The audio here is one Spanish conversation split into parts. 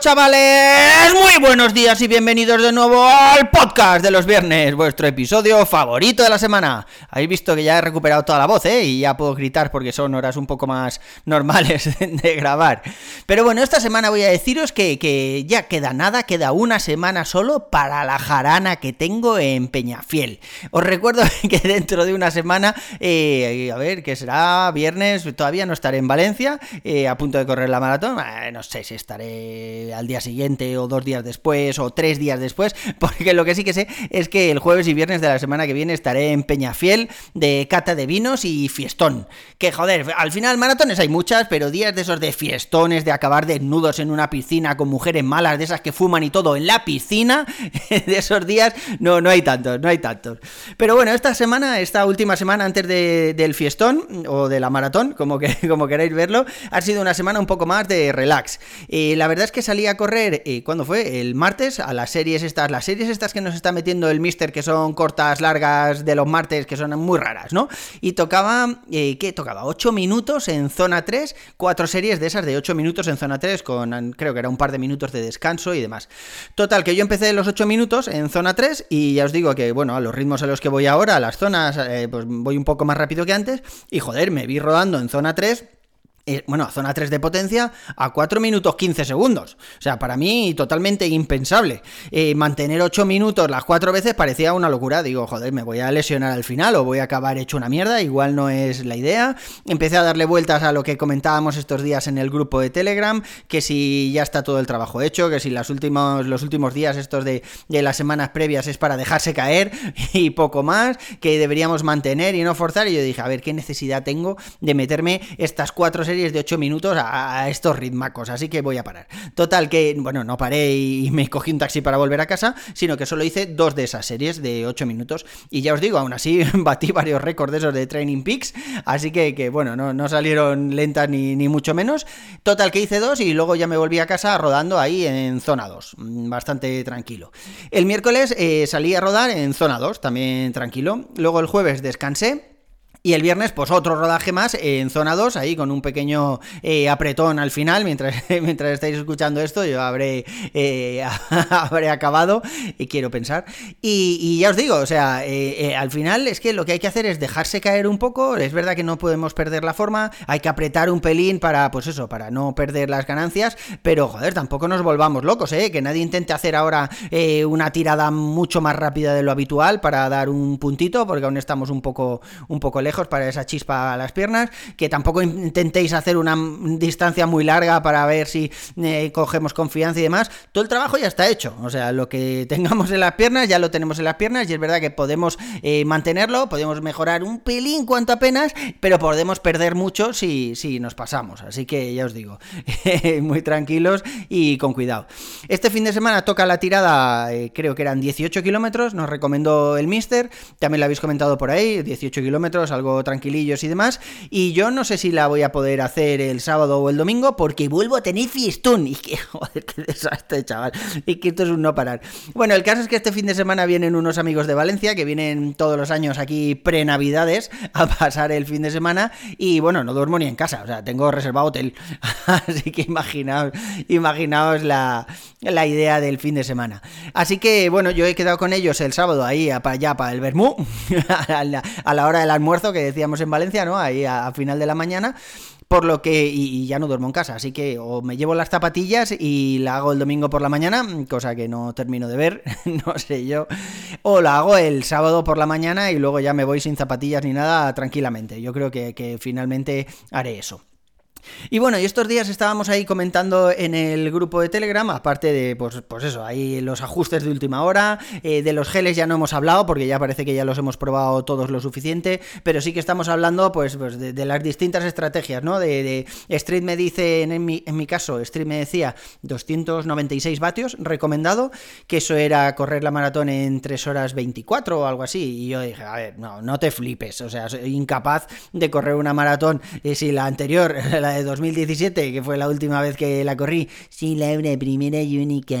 chavales, muy buenos días y bienvenidos de nuevo al podcast de los viernes, vuestro episodio favorito de la semana. Habéis visto que ya he recuperado toda la voz, ¿eh? Y ya puedo gritar porque son horas un poco más normales de grabar. Pero bueno, esta semana voy a deciros que, que ya queda nada, queda una semana solo para la jarana que tengo en Peñafiel. Os recuerdo que dentro de una semana, eh, a ver, que será viernes, todavía no estaré en Valencia, eh, a punto de correr la maratón, eh, no sé si estaré al día siguiente o dos días después o tres días después, porque lo que sí que sé es que el jueves y viernes de la semana que viene estaré en Peñafiel de cata de vinos y fiestón. Que joder, al final maratones hay muchas, pero días de esos de fiestones, de acabar desnudos en una piscina con mujeres malas, de esas que fuman y todo en la piscina, de esos días no, no hay tantos, no hay tantos. Pero bueno, esta semana, esta última semana antes de- del fiestón o de la maratón, como, que, como queráis verlo, ha sido una semana un poco más de relax. Eh, la verdad es que salí a correr, eh, ¿cuándo fue? El martes, a las series estas, las series estas que nos está metiendo el Mister, que son cortas, largas de los martes, que son muy raras, ¿no? Y tocaba, eh, ¿qué tocaba? 8 minutos en zona 3, cuatro series de esas de 8 minutos en zona 3, con creo que era un par de minutos de descanso y demás. Total, que yo empecé los 8 minutos en zona 3 y ya os digo que, bueno, a los ritmos a los que voy ahora, a las zonas, eh, pues voy un poco más rápido que antes y joder, me vi rodando en zona 3 eh, bueno, a zona 3 de potencia a 4 minutos 15 segundos. O sea, para mí totalmente impensable. Eh, mantener 8 minutos las 4 veces parecía una locura. Digo, joder, me voy a lesionar al final o voy a acabar hecho una mierda. Igual no es la idea. Empecé a darle vueltas a lo que comentábamos estos días en el grupo de Telegram, que si ya está todo el trabajo hecho, que si las últimos, los últimos días estos de, de las semanas previas es para dejarse caer y poco más, que deberíamos mantener y no forzar. Y yo dije, a ver, ¿qué necesidad tengo de meterme estas cuatro series de 8 minutos a, a estos ritmacos? Así que voy a parar. Total, que, bueno, no paré y me cogí un taxi para volver a casa, sino que solo hice dos de esas series de 8 minutos. Y ya os digo, aún así batí varios récords de esos de Training Peaks, así que, que bueno, no, no salieron lentas ni, ni mucho menos. Total, que hice dos y luego ya me volví a casa rodando ahí en zona 2, mm, bastante tranquilo. El miércoles eh, salí a rodar en zona 2, también tranquilo. Luego el jueves descansé. Y el viernes, pues otro rodaje más en zona 2, ahí con un pequeño eh, apretón al final, mientras, mientras estáis escuchando esto, yo habré, eh, habré acabado, y quiero pensar. Y, ya os digo, o sea, eh, al final es que lo que hay que hacer es dejarse caer un poco, es verdad que no podemos perder la forma, hay que apretar un pelín para, pues eso, para no perder las ganancias, pero joder, tampoco nos volvamos locos, ¿eh? Que nadie intente hacer ahora una tirada mucho más rápida de lo habitual para dar un puntito, porque aún estamos un poco, un poco lejos para esa chispa a las piernas, que tampoco intentéis hacer una distancia muy larga para ver si eh, cogemos confianza y demás. Todo el trabajo ya está hecho, o sea, lo que tengamos en las piernas ya lo tenemos en las piernas y es verdad que podemos eh, mantenerlo, podemos mejorar un pelín cuanto apenas, pero podemos perder mucho si, si nos pasamos. Así que ya os digo, muy tranquilos y con cuidado. Este fin de semana toca la tirada, eh, creo que eran 18 kilómetros, nos recomendó el Mister, también lo habéis comentado por ahí, 18 kilómetros, algo tranquilillos y demás. Y yo no sé si la voy a poder hacer el sábado o el domingo porque vuelvo a tener fiestón. Y que, joder, qué desastre, chaval. Y que esto es un no parar. Bueno, el caso es que este fin de semana vienen unos amigos de Valencia que vienen todos los años aquí pre-navidades a pasar el fin de semana. Y bueno, no duermo ni en casa, o sea, tengo reservado hotel. Así que imaginaos, imaginaos la, la idea del fin de semana. Así que bueno, yo he quedado con ellos el sábado ahí para allá, para el Bermú, a la, a la hora del almuerzo que decíamos en Valencia, ¿no? Ahí a, final de la mañana. Por lo que, y, ya no duermo en casa, así que o me llevo las zapatillas y la hago el domingo por la mañana, cosa que no termino de ver, no sé yo, o la hago el sábado por la mañana y luego ya me voy sin zapatillas ni nada tranquilamente. Yo creo que finalmente haré eso. Y bueno, y estos días estábamos ahí comentando en el grupo de Telegram, aparte de, pues, pues eso, ahí los ajustes de última hora, eh, de los geles ya no hemos hablado porque ya parece que ya los hemos probado todos lo suficiente, pero sí que estamos hablando pues, pues de, las distintas estrategias, ¿no? De, Street me dice, en mi, en mi caso, Street me decía 296 vatios recomendado, que eso era correr la maratón en 3 horas 24 o algo así, y yo dije, a ver, no, no te flipes, o sea, soy incapaz de correr una maratón, y si la anterior, la de 2017, que fue la última vez que la corrí. Sí, la primera y única.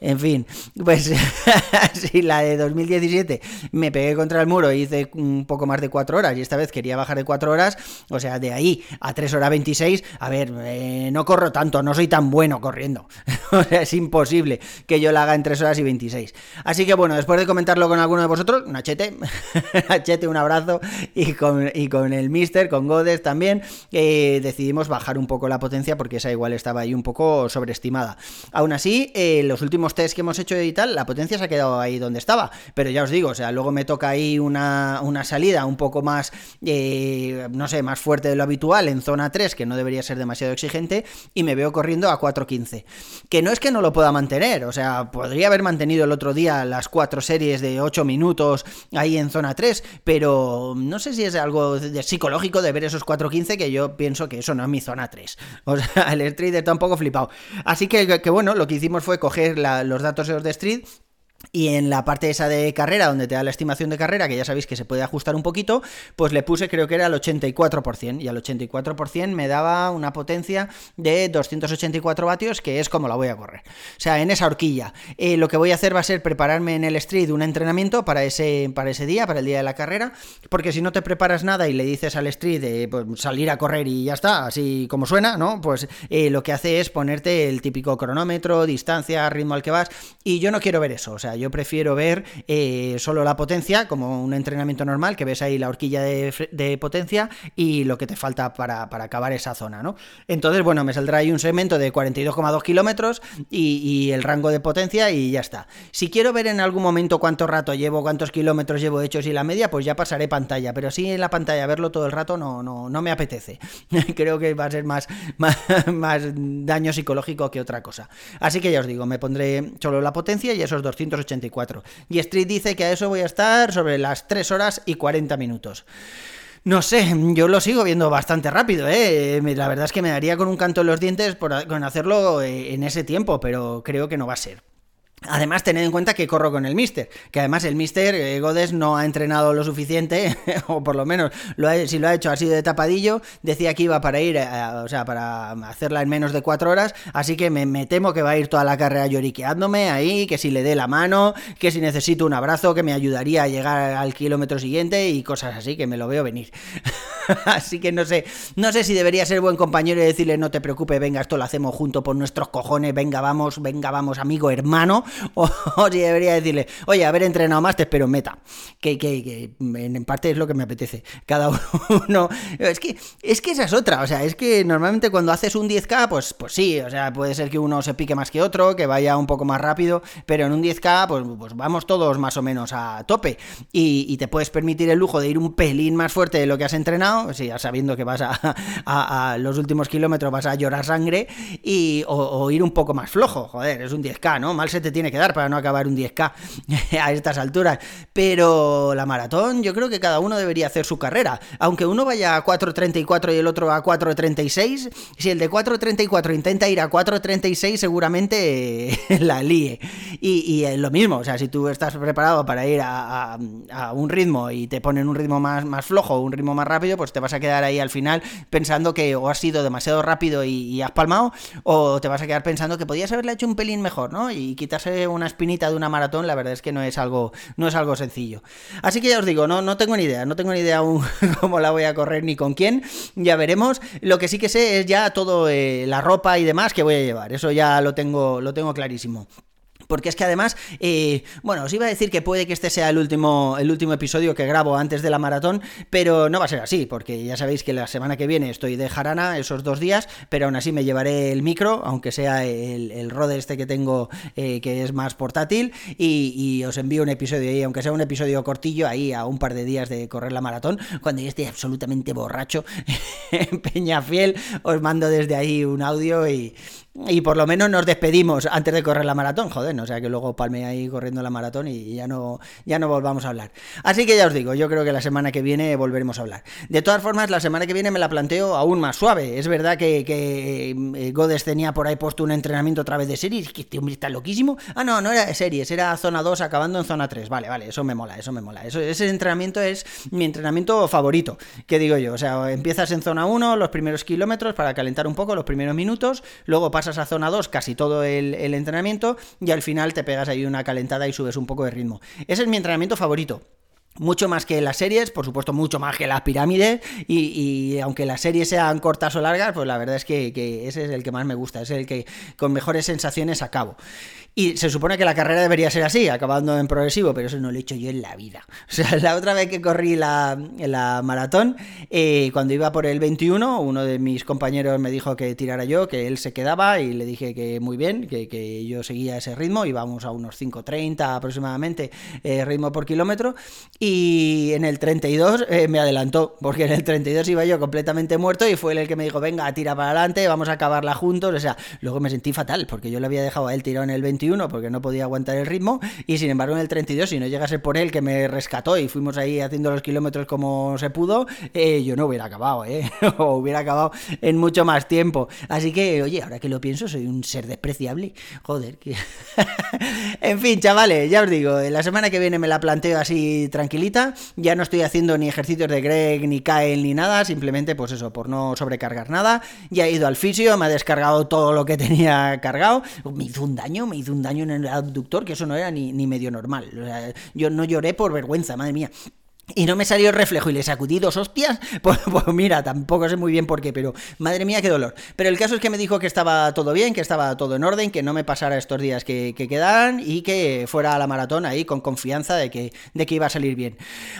En fin, pues sí, la de 2017 me pegué contra el muro y hice un poco más de 4 horas y esta vez quería bajar de 4 horas, o sea, de ahí a 3 horas 26, a ver, eh, no corro tanto, no soy tan bueno corriendo. o sea, es imposible que yo la haga en 3 horas y 26. Así que bueno, después de comentarlo con alguno de vosotros, Nachete, Nachete, un abrazo y con, y con el Mister, con Godes también, eh, decidimos bajar un poco la potencia porque esa igual estaba ahí un poco sobreestimada. Aún así, eh, los últimos test que hemos hecho y tal, la potencia se ha quedado ahí donde estaba. Pero ya os digo, o sea, luego me toca ahí una, una salida un poco más, eh, no sé, más fuerte de lo habitual en zona 3, que no debería ser demasiado exigente, y me veo corriendo a 4.15. Que no es que no lo pueda mantener, o sea, podría haber mantenido el otro día las cuatro series de 8 minutos ahí en zona 3, pero no sé si es algo de psicológico de ver esos 4.15 que yo pienso que eso no es mi zona zona 3. O sea, el Street está un poco flipado. Así que, que bueno, lo que hicimos fue coger los datos de los de Street y en la parte esa de carrera, donde te da la estimación de carrera, que ya sabéis que se puede ajustar un poquito, pues le puse creo que era el 84%, y al 84% me daba una potencia de 284 vatios, que es como la voy a correr. O sea, en esa horquilla. Eh, lo que voy a hacer va a ser prepararme en el street un entrenamiento para ese, para ese día, para el día de la carrera, porque si no te preparas nada y le dices al street de pues, salir a correr y ya está, así como suena, ¿no? Pues eh, lo que hace es ponerte el típico cronómetro, distancia, ritmo al que vas, y yo no quiero ver eso, o sea, yo prefiero ver eh, solo la potencia, como un entrenamiento normal, que ves ahí la horquilla de, potencia y lo que te falta para, acabar esa zona, ¿no? Entonces, bueno, me saldrá ahí un segmento de 42,2 kilómetros y, el rango de potencia y ya está. Si quiero ver en algún momento cuánto rato llevo, cuántos kilómetros llevo hechos y la media, pues ya pasaré pantalla, pero sí en la pantalla verlo todo el rato no, no, no me apetece. Creo que va a ser más, más, más daño psicológico que otra cosa. Así que ya os digo, me pondré solo la potencia y esos 200 y Street dice que a eso voy a estar sobre las 3 horas y 40 minutos. No sé, yo lo sigo viendo bastante rápido, ¿eh? La verdad es que me daría con un canto en los dientes con hacerlo eh, en ese tiempo, pero creo que no va a ser. Además, tened en cuenta que corro con el Mister, que además el Mister eh, Godes no ha entrenado lo suficiente, o por lo menos si lo ha hecho así de tapadillo, decía que iba para ir, eh, o sea, para hacerla en menos de cuatro horas, así que me, temo que va a ir toda la carrera lloriqueándome ahí, que si le dé la mano, que si necesito un abrazo, que me ayudaría a llegar al kilómetro siguiente y cosas así, que me lo veo venir. así que no sé, no sé si debería ser buen compañero y decirle no te preocupes, venga, esto lo hacemos junto por nuestros cojones, venga, vamos, venga, vamos, amigo, hermano, o, si debería decirle, oye, haber entrenado más, te espero meta. Que, que, en parte es lo que me apetece. Cada uno. Es que, es que esa es otra. O sea, es que normalmente cuando haces un 10K, pues, pues sí, o sea, puede ser que uno se pique más que otro, que vaya un poco más rápido, pero en un 10K, pues, pues vamos todos más o menos a tope. Y, te puedes permitir el lujo de ir un pelín más fuerte de lo que has entrenado, ya sabiendo que vas a, los últimos kilómetros, vas a llorar sangre, y, o, o ir un poco más flojo. Joder, es un 10K, ¿no? Mal se te tiene que dar para no acabar un 10K a estas alturas. Pero la maratón, yo creo que cada uno debería hacer su carrera. Aunque uno vaya a 4.34 y el otro a 4.36, si el de 4.34 intenta ir a 4.36, seguramente la líe. Y, es lo mismo, o sea, si tú estás preparado para ir a, un ritmo y te ponen un ritmo más, más flojo un ritmo más rápido, pues te vas a quedar ahí al final pensando que o has sido demasiado rápido y, y has palmado, o te vas a quedar pensando que podías haberle hecho un pelín mejor, ¿no? Y quitarse una espinita de una maratón, la verdad es que no es algo, no es algo sencillo. Así que ya os digo, no, no tengo ni idea, no tengo ni idea aún cómo la voy a correr ni con quién, ya veremos. Lo que sí que sé es ya todo eh, la ropa y demás que voy a llevar, eso ya lo tengo, lo tengo clarísimo. Porque es que además, eh, bueno, os iba a decir que puede que este sea el último, el último episodio que grabo antes de la maratón, pero no va a ser así, porque ya sabéis que la semana que viene estoy de jarana esos dos días, pero aún así me llevaré el micro, aunque sea el, el Rode este que tengo eh, que es más portátil, y, os envío un episodio ahí, aunque sea un episodio cortillo, ahí a un par de días de correr la maratón, cuando yo esté absolutamente borracho en Peñafiel, os mando desde ahí un audio y, y por lo menos nos despedimos antes de correr la maratón, joder, o sea que luego palme ahí corriendo la maratón y ya no, ya no volvamos a hablar. Así que ya os digo, yo creo que la semana que viene volveremos a hablar. De todas formas, la semana que viene me la planteo aún más suave. Es verdad que, que eh, Godes tenía por ahí puesto un entrenamiento otra vez de series, que este hombre está loquísimo. Ah, no, no era de series, era zona 2 acabando en zona 3. Vale, vale, eso me mola, eso me mola. Eso, ese entrenamiento es mi entrenamiento favorito, que digo yo. O sea, empiezas en zona 1, los primeros kilómetros para calentar un poco, los primeros minutos, luego pasas a zona 2 casi todo el, entrenamiento y al te pegas ahí una calentada y subes un poco de ritmo. Ese es mi entrenamiento favorito. Mucho más que las series, por supuesto, mucho más que las pirámides. Y, aunque las series sean cortas o largas, pues la verdad es que, ese es el que más me gusta, es el que con mejores sensaciones acabo. Y se supone que la carrera debería ser así, acabando en progresivo, pero eso no lo he hecho yo en la vida. O sea, la otra vez que corrí la, la maratón, eh, cuando iba por el 21, uno de mis compañeros me dijo que tirara yo, que él se quedaba y le dije que muy bien, que, que yo seguía ese ritmo, íbamos a unos 5.30 aproximadamente eh, ritmo por kilómetro. Y en el 32 eh, me adelantó, porque en el 32 iba yo completamente muerto y fue él el que me dijo, venga, tira para adelante, vamos a acabarla juntos. O sea, luego me sentí fatal, porque yo le había dejado a él tirado en el 21 porque no podía aguantar el ritmo y sin embargo en el 32 si no llegase por él que me rescató y fuimos ahí haciendo los kilómetros como se pudo, eh, yo no hubiera acabado, ¿eh? o hubiera acabado en mucho más tiempo. Así que, oye, ahora que lo pienso, soy un ser despreciable. Joder, en fin, chavales, ya os digo, la semana que viene me la planteo así tranquilita, ya no estoy haciendo ni ejercicios de Greg, ni Kyle, ni nada, simplemente pues eso, por no sobrecargar nada, ya he ido al fisio, me ha descargado todo lo que tenía cargado, me hizo un daño, me hizo un daño en el abductor que eso no era ni, ni medio normal. O sea, yo no lloré por vergüenza, madre mía y no me salió el reflejo y le sacudí dos hostias, pues, pues, mira, tampoco sé muy bien por qué, pero madre mía, qué dolor. Pero el caso es que me dijo que estaba todo bien, que estaba todo en orden, que no me pasara estos días que, que quedaran y que fuera a la maratón ahí con confianza de que, de que iba a salir bien.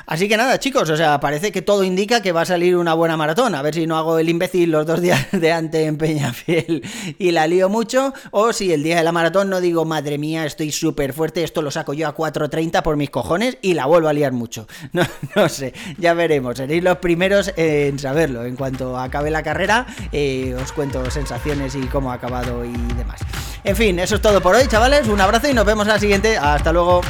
Así que nada, chicos, o sea, parece que todo indica que va a salir una buena maratón. A ver si no hago el imbécil los dos días de antes en Peñafiel y la lío mucho, o si el día de la maratón no digo, madre mía, estoy súper fuerte, esto lo saco yo a 4.30 por mis cojones y la vuelvo a liar mucho. no sé, ya veremos. Seréis los primeros en saberlo. En cuanto acabe la carrera, eh, os cuento sensaciones y cómo ha acabado y demás. En fin, eso es todo por hoy, chavales. Un abrazo y nos vemos en la siguiente. Hasta luego.